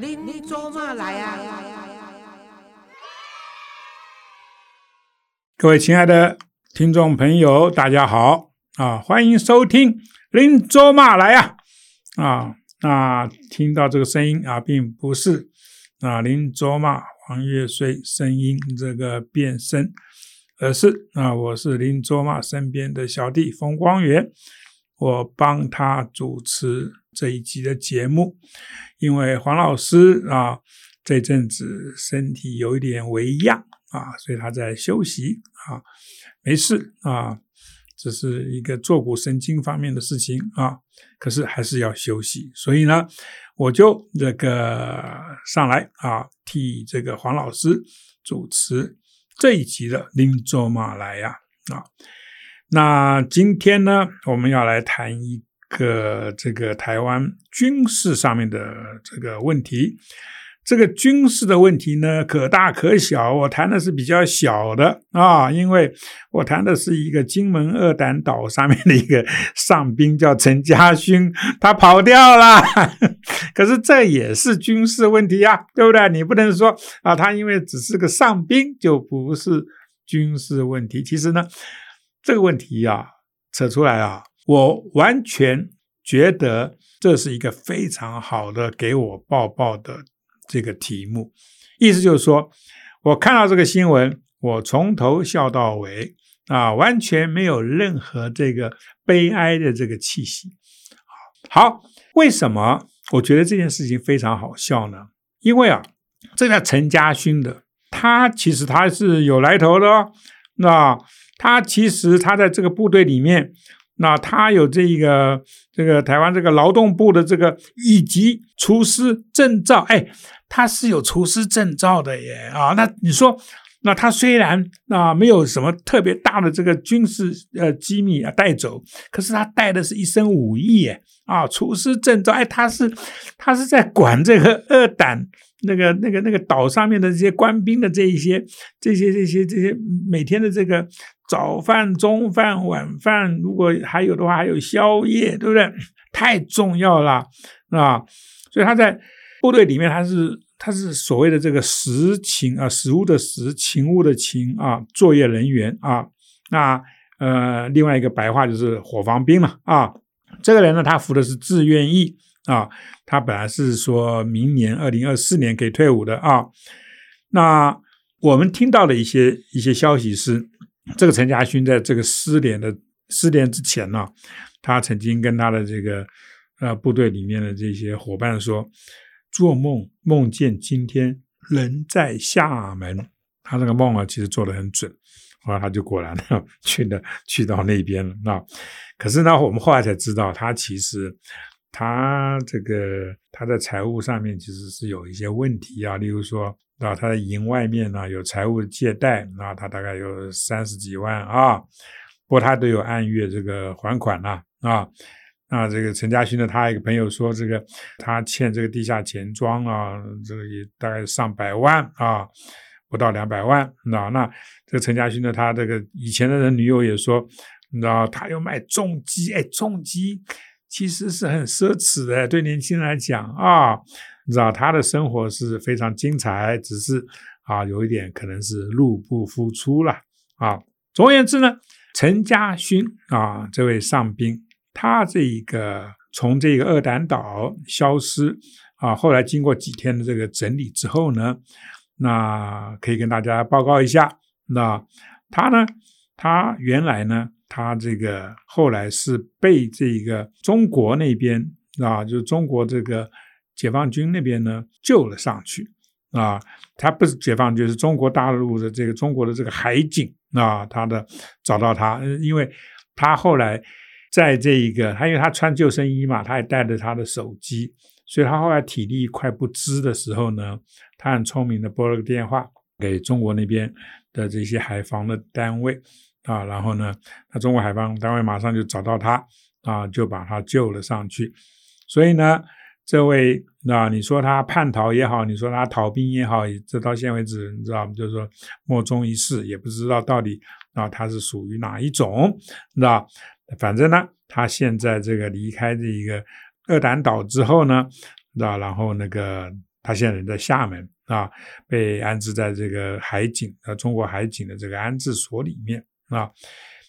您做嘛来呀？各位亲爱的听众朋友，大家好啊！欢迎收听《林卓玛来呀》啊！那听到这个声音啊，并不是啊林卓玛黄月穗声音这个变声，而是啊我是林卓玛身边的小弟冯光远，我帮他主持这一集的节目，因为黄老师啊这阵子身体有一点微恙啊，所以他在休息啊，没事啊。这是一个坐骨神经方面的事情啊，可是还是要休息，所以呢，我就这个上来啊，替这个黄老师主持这一集的林卓马来呀啊。那今天呢，我们要来谈一个这个台湾军事上面的这个问题。这个军事的问题呢，可大可小。我谈的是比较小的啊，因为我谈的是一个金门二胆岛上面的一个上兵，叫陈家勋，他跑掉了。可是这也是军事问题呀，对不对？你不能说啊，他因为只是个上兵就不是军事问题。其实呢，这个问题啊，扯出来啊，我完全觉得这是一个非常好的给我抱抱的。这个题目，意思就是说，我看到这个新闻，我从头笑到尾啊，完全没有任何这个悲哀的这个气息。好，为什么我觉得这件事情非常好笑呢？因为啊，这叫陈家勋的，他其实他是有来头的哦。那他其实他在这个部队里面。那他有这个这个台湾这个劳动部的这个一级厨师证照，哎，他是有厨师证照的耶啊！那你说，那他虽然啊没有什么特别大的这个军事呃机密啊带走，可是他带的是一身武艺耶啊！厨师证照，哎，他是他是在管这个二胆那个那个那个岛上面的这些官兵的这一些这些这些这些每天的这个。早饭、中饭、晚饭，如果还有的话，还有宵夜，对不对？太重要了啊！所以他在部队里面，他是他是所谓的这个实勤啊，食物的食，勤务的勤啊，作业人员啊。那呃，另外一个白话就是伙房兵嘛啊。这个人呢，他服的是志愿役啊，他本来是说明年二零二四年可以退伍的啊。那我们听到的一些一些消息是。这个陈家勋在这个失联的失联之前呢，他曾经跟他的这个呃部队里面的这些伙伴说，做梦梦见今天人在厦门，他这个梦啊其实做的很准，后来他就果然去了去到那边了。那可是呢，我们后来才知道，他其实他这个他在财务上面其实是有一些问题啊，例如说。啊，他的营外面呢有财务借贷，那他大概有三十几万啊，不过他都有按月这个还款了啊。那这个陈家勋呢，他一个朋友说，这个他欠这个地下钱庄啊，这个也大概上百万啊，不到两百万。那那这个陈家勋呢，他这个以前的人女友也说，你知道他又卖重机，哎，重机其实是很奢侈的，对年轻人来讲啊。你知道他的生活是非常精彩，只是啊，有一点可能是入不敷出了啊。总而言之呢，陈家勋啊，这位上宾，他这一个从这个二胆岛消失啊，后来经过几天的这个整理之后呢，那可以跟大家报告一下，那他呢，他原来呢，他这个后来是被这个中国那边啊，就是中国这个。解放军那边呢救了上去啊，他不是解放军，是中国大陆的这个中国的这个海警啊，他的找到他，因为他后来在这一个，他因为他穿救生衣嘛，他也带着他的手机，所以他后来体力快不支的时候呢，他很聪明的拨了个电话给中国那边的这些海防的单位啊，然后呢，那中国海防单位马上就找到他啊，就把他救了上去，所以呢。这位那你说他叛逃也好，你说他逃兵也好，这到现在为止，你知道吗？就是说莫衷一是，也不知道到底啊他是属于哪一种，那反正呢，他现在这个离开这一个二胆岛之后呢，那然后那个他现在人在厦门啊，被安置在这个海警啊中国海警的这个安置所里面啊。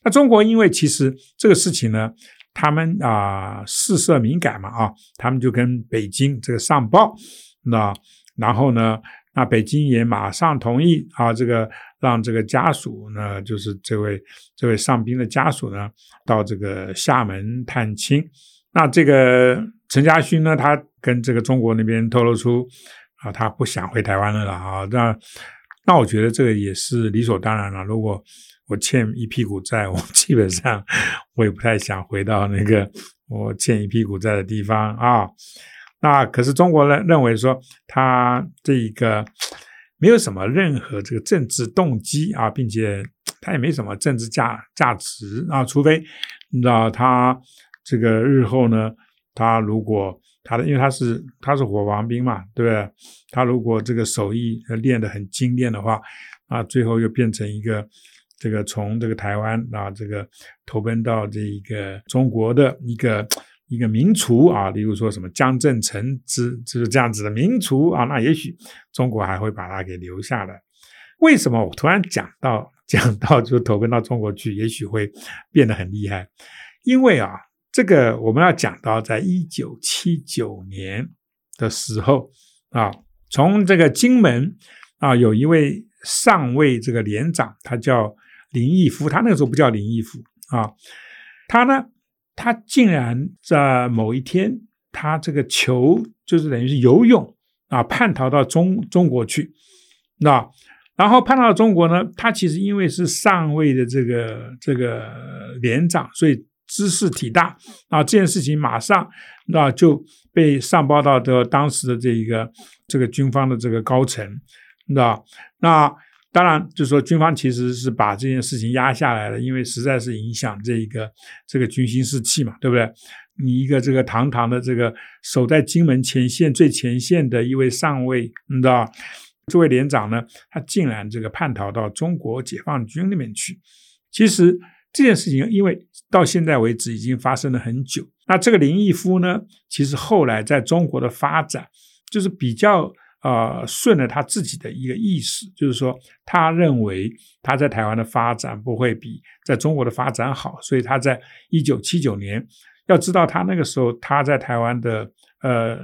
那中国因为其实这个事情呢，他们啊事涉敏感嘛啊，他们就跟北京这个上报，那然后呢，那北京也马上同意啊，这个让这个家属呢，就是这位这位上宾的家属呢，到这个厦门探亲。那这个陈家勋呢，他跟这个中国那边透露出啊，他不想回台湾了啊。那那我觉得这个也是理所当然了。如果我欠一屁股债，我 基本上我也不太想回到那个我欠一屁股债的地方啊。那可是中国人认为说他这一个没有什么任何这个政治动机啊，并且他也没什么政治价价值啊，除非你知道他这个日后呢，他如果他的因为他是他是火王兵嘛，对不对？他如果这个手艺练得很精炼的话，啊，最后又变成一个。这个从这个台湾啊，这个投奔到这一个中国的一个一个名厨啊，例如说什么江振成之就是这样子的名厨啊，那也许中国还会把他给留下来。为什么我突然讲到讲到就投奔到中国去，也许会变得很厉害？因为啊，这个我们要讲到在一九七九年的时候啊，从这个金门啊，有一位上尉这个连长，他叫。林毅夫，他那个时候不叫林毅夫啊，他呢，他竟然在某一天，他这个求就是等于是游泳啊，叛逃到中中国去，那然后叛逃到中国呢，他其实因为是上尉的这个这个连长，所以知识体大啊，这件事情马上那就被上报到的当时的这一个这个军方的这个高层，那那。当然，就是说军方其实是把这件事情压下来了，因为实在是影响这一个这个军心士气嘛，对不对？你一个这个堂堂的这个守在金门前线最前线的一位上尉，你知道，这位连长呢，他竟然这个叛逃到中国解放军那边去。其实这件事情，因为到现在为止已经发生了很久。那这个林毅夫呢，其实后来在中国的发展就是比较。啊，顺了他自己的一个意识，就是说，他认为他在台湾的发展不会比在中国的发展好，所以他在一九七九年，要知道他那个时候他在台湾的呃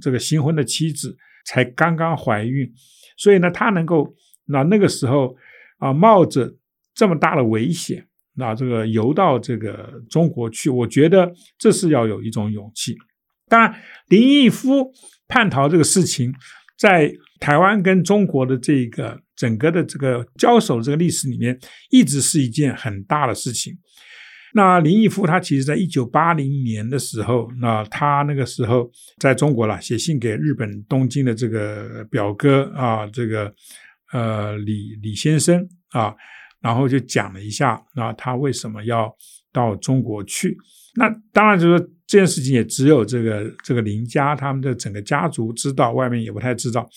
这个新婚的妻子才刚刚怀孕，所以呢，他能够那那个时候啊冒着这么大的危险，那这个游到这个中国去，我觉得这是要有一种勇气。当然，林毅夫叛逃这个事情。在台湾跟中国的这个整个的这个交手这个历史里面，一直是一件很大的事情。那林毅夫他其实在一九八零年的时候，那他那个时候在中国了，写信给日本东京的这个表哥啊，这个呃李李先生啊，然后就讲了一下那，他为什么要到中国去。那当然就是这件事情也只有这个这个林家他们的整个家族知道，外面也不太知道。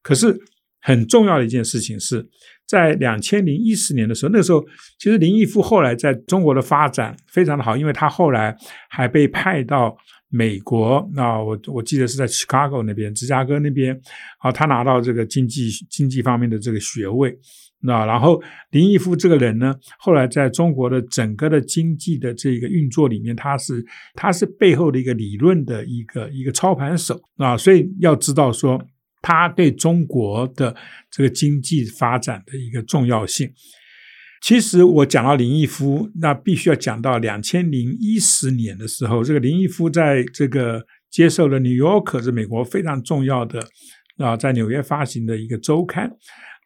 可是很重要的一件事情是在两千零一十年的时候，那时候其实林毅夫后来在中国的发展非常的好，因为他后来还被派到美国。那我我记得是在 Chicago 那边，芝加哥那边啊，他拿到这个经济经济方面的这个学位。那然后林毅夫这个人呢，后来在中国的整个的经济的这个运作里面，他是他是背后的一个理论的一个一个操盘手啊，所以要知道说他对中国的这个经济发展的一个重要性。其实我讲到林毅夫，那必须要讲到两千零一十年的时候，这个林毅夫在这个接受了《New York》是美国非常重要的啊，在纽约发行的一个周刊。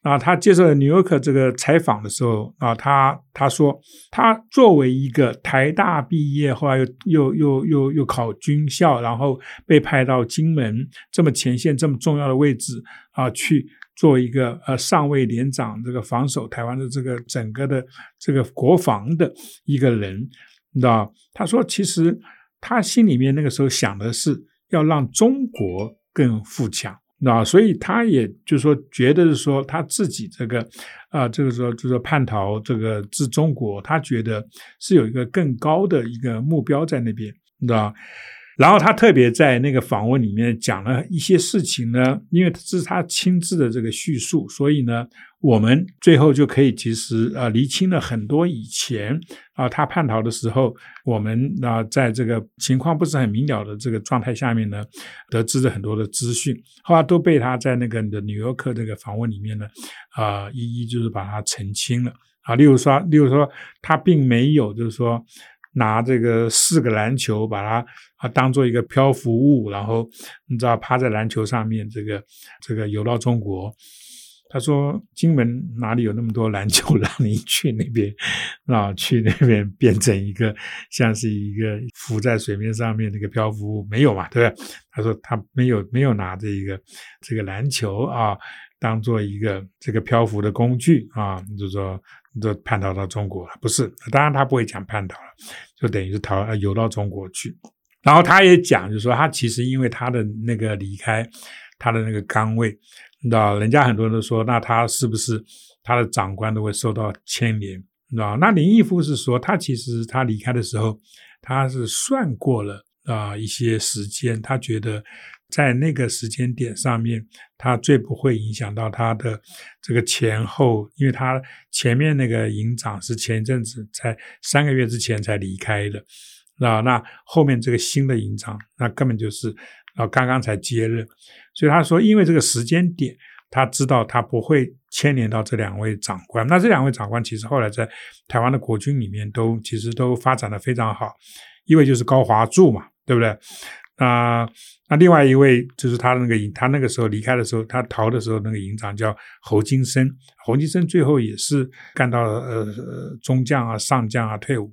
啊，他接受 New York 这个采访的时候啊，他他说，他作为一个台大毕业，后来又又又又又考军校，然后被派到金门这么前线这么重要的位置啊，去做一个呃上尉连长，这个防守台湾的这个整个的这个国防的一个人，你知道？他说，其实他心里面那个时候想的是要让中国更富强。那所以他也就是说，觉得是说他自己这个，啊，这个时候就是说叛逃这个至中国，他觉得是有一个更高的一个目标在那边，你知道然后他特别在那个访问里面讲了一些事情呢，因为这是他亲自的这个叙述，所以呢，我们最后就可以其实啊厘清了很多以前啊他叛逃的时候，我们啊在这个情况不是很明了的这个状态下面呢，得知的很多的资讯，后来都被他在那个的纽约客这个访问里面呢啊一一就是把它澄清了啊，例如说，例如说他并没有就是说。拿这个四个篮球，把它啊当做一个漂浮物，然后你知道趴在篮球上面，这个这个游到中国。他说：“金门哪里有那么多篮球 让你去那边啊？去那边变成一个像是一个浮在水面上面那个漂浮物，没有嘛？对不对？”他说：“他没有没有拿这一个这个篮球啊当做一个这个漂浮的工具啊，就说。”就叛逃到中国了，不是？当然他不会讲叛逃了，就等于是逃游到中国去。然后他也讲，就是说他其实因为他的那个离开他的那个岗位，你知道，人家很多人都说，那他是不是他的长官都会受到牵连？你知道？那林毅夫是说，他其实他离开的时候，他是算过了啊一些时间，他觉得。在那个时间点上面，他最不会影响到他的这个前后，因为他前面那个营长是前一阵子在三个月之前才离开的，啊，那后面这个新的营长，那根本就是啊刚刚才接任，所以他说，因为这个时间点，他知道他不会牵连到这两位长官。那这两位长官其实后来在台湾的国军里面都其实都发展的非常好，一位就是高华柱嘛，对不对？啊，那另外一位就是他那个营，他那个时候离开的时候，他逃的时候，那个营长叫侯金生。侯金生最后也是干到呃中将啊、上将啊退伍，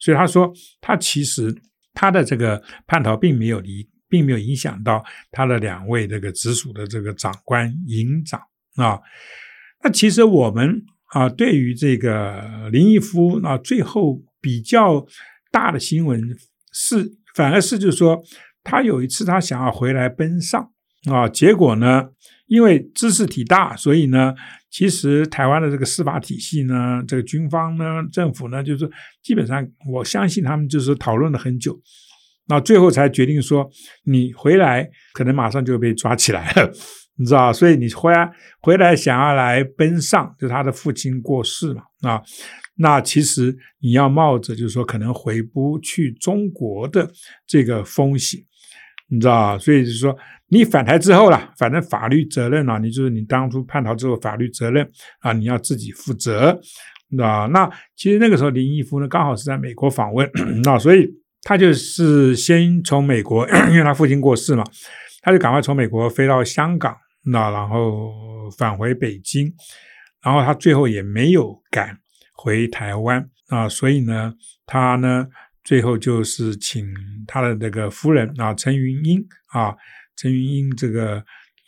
所以他说他其实他的这个叛逃并没有离，并没有影响到他的两位这个直属的这个长官营长啊。那其实我们啊，对于这个林毅夫啊，最后比较大的新闻是，反而是就是说。他有一次，他想要回来奔丧啊，结果呢，因为知识体大，所以呢，其实台湾的这个司法体系呢，这个军方呢，政府呢，就是基本上，我相信他们就是讨论了很久，那最后才决定说，你回来可能马上就被抓起来了，你知道所以你回来回来想要来奔丧，就他的父亲过世嘛啊，那其实你要冒着就是说可能回不去中国的这个风险。你知道所以就是说，你返台之后了，反正法律责任啊，你就是你当初叛逃之后法律责任啊，你要自己负责，啊。那其实那个时候林毅夫呢，刚好是在美国访问，那所以他就是先从美国，因为他父亲过世嘛，他就赶快从美国飞到香港，那然后返回北京，然后他最后也没有赶回台湾啊，所以呢，他呢。最后就是请他的那个夫人啊，陈云英啊，陈云英这个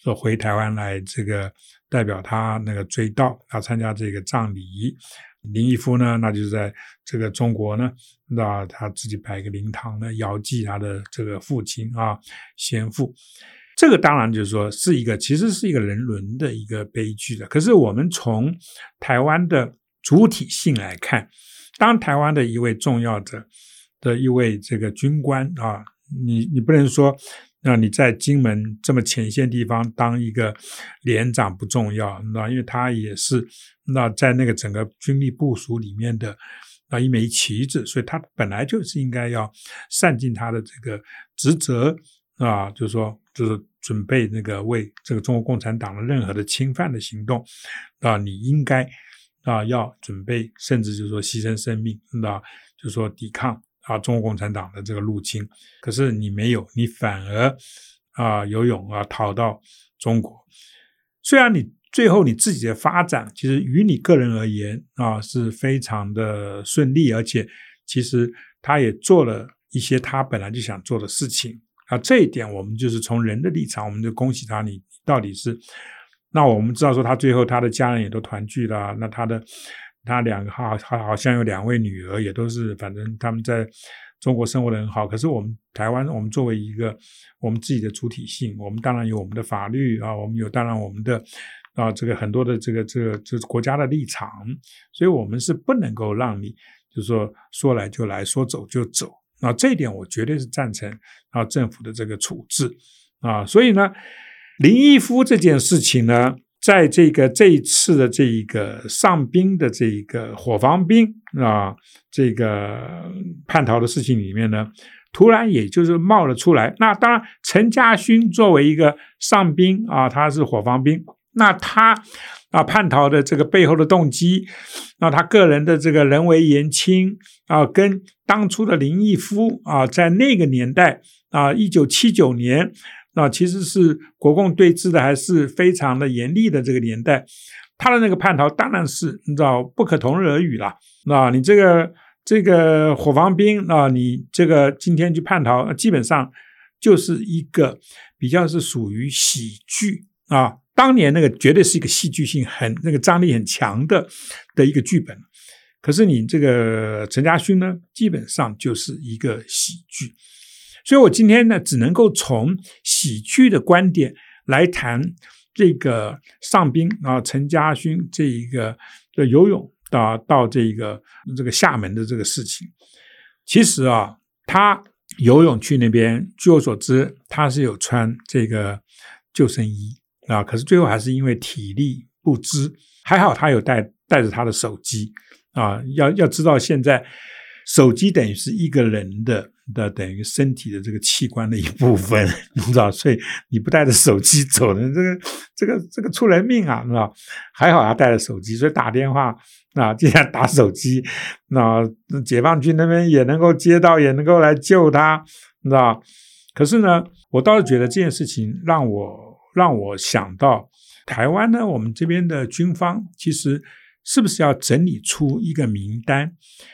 说回台湾来，这个代表他那个追悼啊，参加这个葬礼。林毅夫呢，那就是在这个中国呢，那他自己摆一个灵堂呢，遥祭他的这个父亲啊，先父。这个当然就是说是一个，其实是一个人伦的一个悲剧的。可是我们从台湾的主体性来看，当台湾的一位重要者。的一位这个军官啊，你你不能说，那你在金门这么前线地方当一个连长不重要，那因为他也是那在那个整个军力部署里面的那一枚旗子，所以他本来就是应该要善尽他的这个职责啊，就是说就是准备那个为这个中国共产党的任何的侵犯的行动啊，你应该啊要准备，甚至就是说牺牲生命，那就是说抵抗。啊，中国共产党的这个入侵，可是你没有，你反而啊游泳啊逃到中国。虽然你最后你自己的发展，其实于你个人而言啊是非常的顺利，而且其实他也做了一些他本来就想做的事情啊。这一点我们就是从人的立场，我们就恭喜他。你到底是那我们知道说他最后他的家人也都团聚了，那他的。他两个好好好像有两位女儿，也都是反正他们在中国生活的很好。可是我们台湾，我们作为一个我们自己的主体性，我们当然有我们的法律啊，我们有当然我们的啊这个很多的这个这个这国家的立场，所以我们是不能够让你就是说说来就来说走就走啊，这一点我绝对是赞成啊政府的这个处置啊。所以呢，林毅夫这件事情呢，在这个这一次的这一个上兵的这一个伙房兵啊，这个叛逃的事情里面呢，突然也就是冒了出来。那当然，陈家勋作为一个上兵啊，他是伙房兵，那他。啊，叛逃的这个背后的动机，那，他个人的这个人为言轻啊，跟当初的林毅夫啊，在那个年代啊，一九七九年啊，其实是国共对峙的还是非常的严厉的这个年代，他的那个叛逃当然是你知道不可同日而语了。那你这个这个火防兵啊，你这个今天去叛逃，基本上就是一个比较是属于喜剧啊。当年那个绝对是一个戏剧性很那个张力很强的的一个剧本，可是你这个陈家勋呢，基本上就是一个喜剧，所以我今天呢，只能够从喜剧的观点来谈这个上兵啊，陈家勋这一个的游泳到到这个这个厦门的这个事情，其实啊，他游泳去那边，据我所知，他是有穿这个救生衣。啊！可是最后还是因为体力不支，还好他有带带着他的手机啊。要要知道，现在手机等于是一个人的的等于身体的这个器官的一部分，你知道？所以你不带着手机走的，这个这个这个出人命啊，你知道？还好他带着手机，所以打电话啊，尽量打手机。那解放军那边也能够接到，也能够来救他，你知道？可是呢，我倒是觉得这件事情让我。让我想到台湾呢，我们这边的军方其实是不是要整理出一个名单？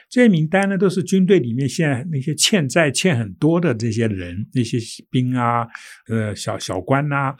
这些名单呢，都是军队里面现在那些欠债欠很多的这些人，那些兵啊，呃，小小官呐，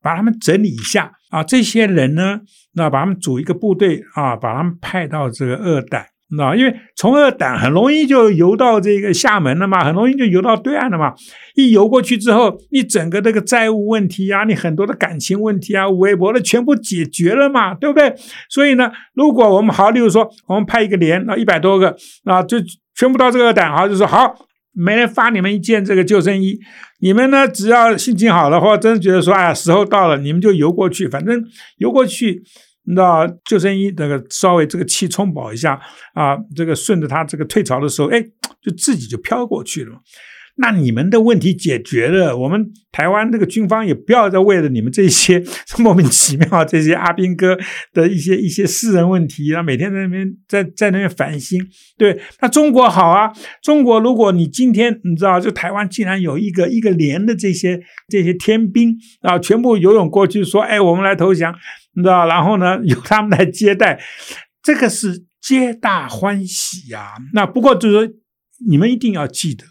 把他们整理一下啊。这些人呢，那把他们组一个部队啊，把他们派到这个二代。那因为从二胆很容易就游到这个厦门了嘛，很容易就游到对岸了嘛。一游过去之后，你整个这个债务问题啊，你很多的感情问题啊，微博的全部解决了嘛，对不对？所以呢，如果我们好，例如说我们派一个连啊，一百多个啊，就全部到这个二胆，好，就说好，每人发你们一件这个救生衣，你们呢只要心情好了，或者真觉得说哎呀时候到了，你们就游过去，反正游过去。那救生衣那个稍微这个气充饱一下啊，这个顺着它这个退潮的时候，哎，就自己就飘过去了。那你们的问题解决了，我们台湾这个军方也不要再为了你们这些 莫名其妙这些阿兵哥的一些一些私人问题，然后每天在那边在在那边烦心。对，那中国好啊，中国如果你今天你知道，就台湾竟然有一个一个连的这些这些天兵啊，全部游泳过去说，哎，我们来投降。你知道，然后呢，由他们来接待，这个是皆大欢喜呀。那不过就是说，你们一定要记得，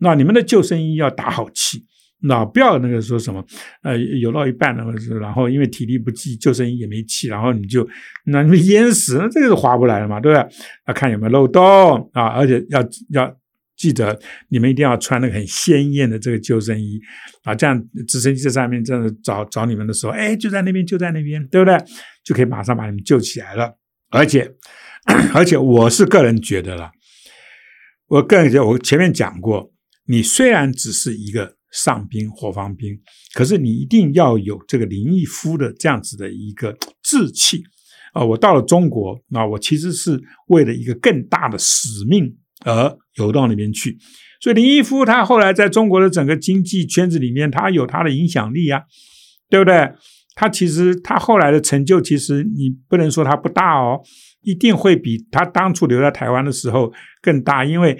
那你们的救生衣要打好气，那不要那个说什么，呃，游到一半了，然后因为体力不济，救生衣也没气，然后你就那你们淹死，那这个是划不来的嘛，对不对？要看有没有漏洞啊，而且要要。记得你们一定要穿那个很鲜艳的这个救生衣啊，这样直升机在上面这样找找你们的时候，哎，就在那边，就在那边，对不对？就可以马上把你们救起来了。而且，而且我是个人觉得了，我个人觉得，我前面讲过，你虽然只是一个上兵、火防兵，可是你一定要有这个林毅夫的这样子的一个志气啊！我到了中国，那我其实是为了一个更大的使命。而游到那边去，所以林毅夫他后来在中国的整个经济圈子里面，他有他的影响力啊，对不对？他其实他后来的成就，其实你不能说他不大哦，一定会比他当初留在台湾的时候更大，因为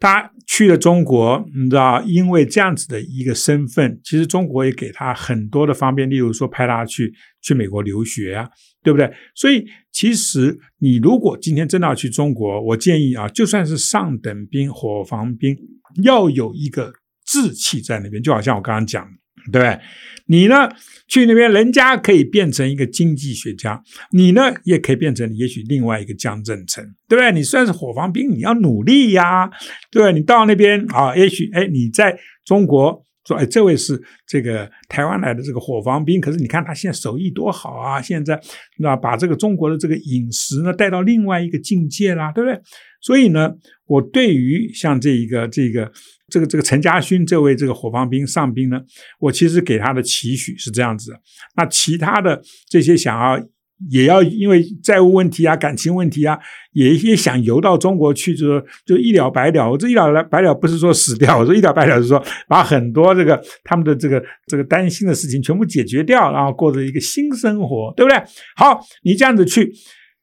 他去了中国，你知道，因为这样子的一个身份，其实中国也给他很多的方便，例如说派他去去美国留学啊。对不对？所以其实你如果今天真的要去中国，我建议啊，就算是上等兵、火防兵，要有一个志气在那边。就好像我刚刚讲，对不对？你呢去那边，人家可以变成一个经济学家，你呢也可以变成也许另外一个江振成，对不对？你虽然是火防兵，你要努力呀，对你到那边啊，也许哎，你在中国说，哎，这位是这个台湾来的这个火防兵，可是你看他现在手艺多好啊！现在那把这个中国的这个饮食呢带到另外一个境界啦，对不对？所以呢，我对于像这一个这个这个这个陈家勋这位这个火防兵上兵呢，我其实给他的期许是这样子。那其他的这些想要。也要因为债务问题啊、感情问题啊，也也想游到中国去，就说就一了百了。我这一了百了不是说死掉，我说一了百了是说把很多这个他们的这个这个担心的事情全部解决掉，然后过着一个新生活，对不对？好，你这样子去。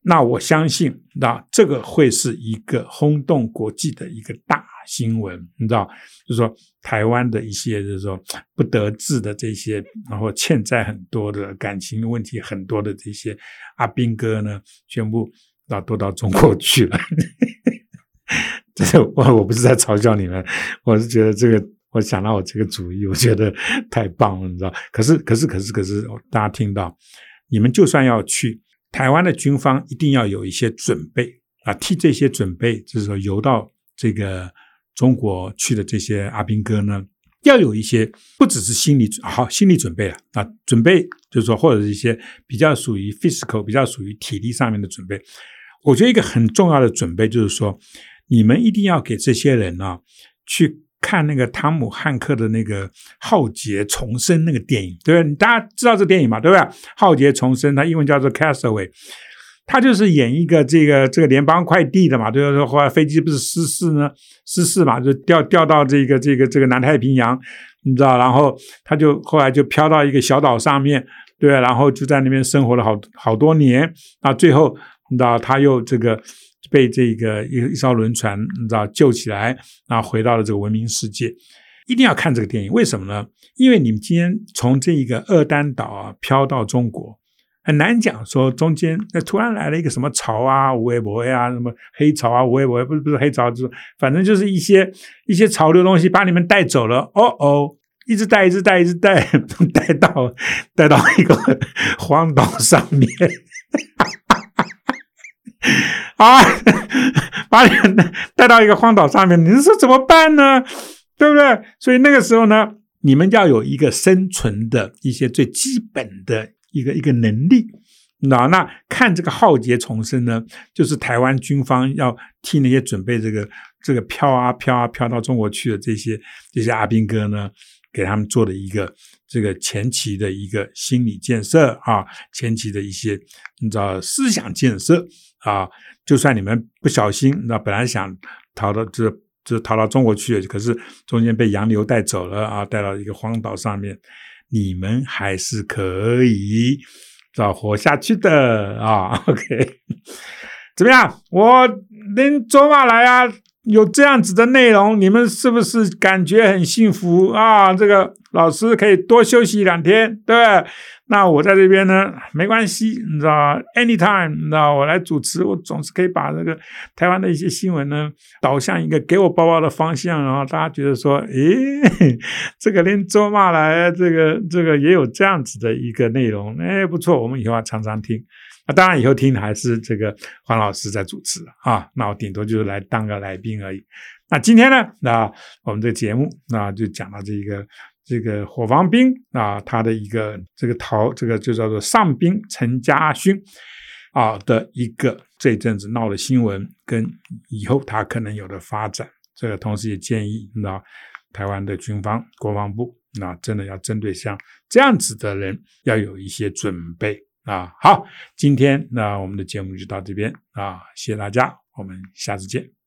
那我相信，那这个会是一个轰动国际的一个大新闻，你知道，就是说台湾的一些就是说不得志的这些，然后欠债很多的感情问题很多的这些阿兵哥呢，全部啊都到中国去了。这是我我不是在嘲笑你们，我是觉得这个我想到我这个主意，我觉得太棒了，你知道？可是可是可是可是，大家听到，你们就算要去。台湾的军方一定要有一些准备啊，替这些准备，就是说游到这个中国去的这些阿兵哥呢，要有一些不只是心理好心理准备啊啊，准备就是说或者是一些比较属于 physical 比较属于体力上面的准备。我觉得一个很重要的准备就是说，你们一定要给这些人啊去。看那个汤姆汉克的那个《浩劫重生》那个电影，对不对？大家知道这电影嘛？对不对？《浩劫重生》它英文叫做《Castaway》，他就是演一个这个这个联邦快递的嘛，对不对？后来飞机不是失事呢？失事嘛，就掉掉到这个这个这个南太平洋，你知道？然后他就后来就飘到一个小岛上面，对，然后就在那边生活了好好多年，啊，最后你知道他又这个。被这个一一艘轮船，你知道救起来，然后回到了这个文明世界。一定要看这个电影，为什么呢？因为你们今天从这一个二丹岛啊飘到中国，很难讲说中间那突然来了一个什么潮啊，五 A 五 A 啊，什么黑潮啊，五 A 五 A 不是不是黑潮，就是反正就是一些一些潮流东西把你们带走了。哦哦，一直带，一直带，一直带，带到带到一个荒岛上面。啊，把你们带到一个荒岛上面，你说怎么办呢？对不对？所以那个时候呢，你们要有一个生存的一些最基本的一个一个能力。那那看这个浩劫重生呢，就是台湾军方要替那些准备这个这个飘啊飘啊飘到中国去的这些这些阿兵哥呢，给他们做的一个这个前期的一个心理建设啊，前期的一些你知道思想建设。啊，就算你们不小心，那本来想逃到这，就逃到中国去，可是中间被洋流带走了啊，带到一个荒岛上面，你们还是可以找活下去的啊。OK，怎么样？我能走马来呀，有这样子的内容，你们是不是感觉很幸福啊？这个老师可以多休息两天，对对？那我在这边呢，没关系，你知道，anytime，你知道，我来主持，我总是可以把这个台湾的一些新闻呢导向一个给我包包的方向，然后大家觉得说，诶，这个连周骂来，这个这个也有这样子的一个内容，哎，不错，我们以后要常常听。那当然，以后听的还是这个黄老师在主持啊，那我顶多就是来当个来宾而已。那今天呢，那我们这节目那就讲到这一个。这个火防兵啊，他的一个这个逃，这个就叫做上兵陈家勋啊的一个这一阵子闹的新闻，跟以后他可能有的发展，这个同时也建议那台湾的军方国防部，那真的要针对像这样子的人要有一些准备啊。好，今天那我们的节目就到这边啊，谢谢大家，我们下次见。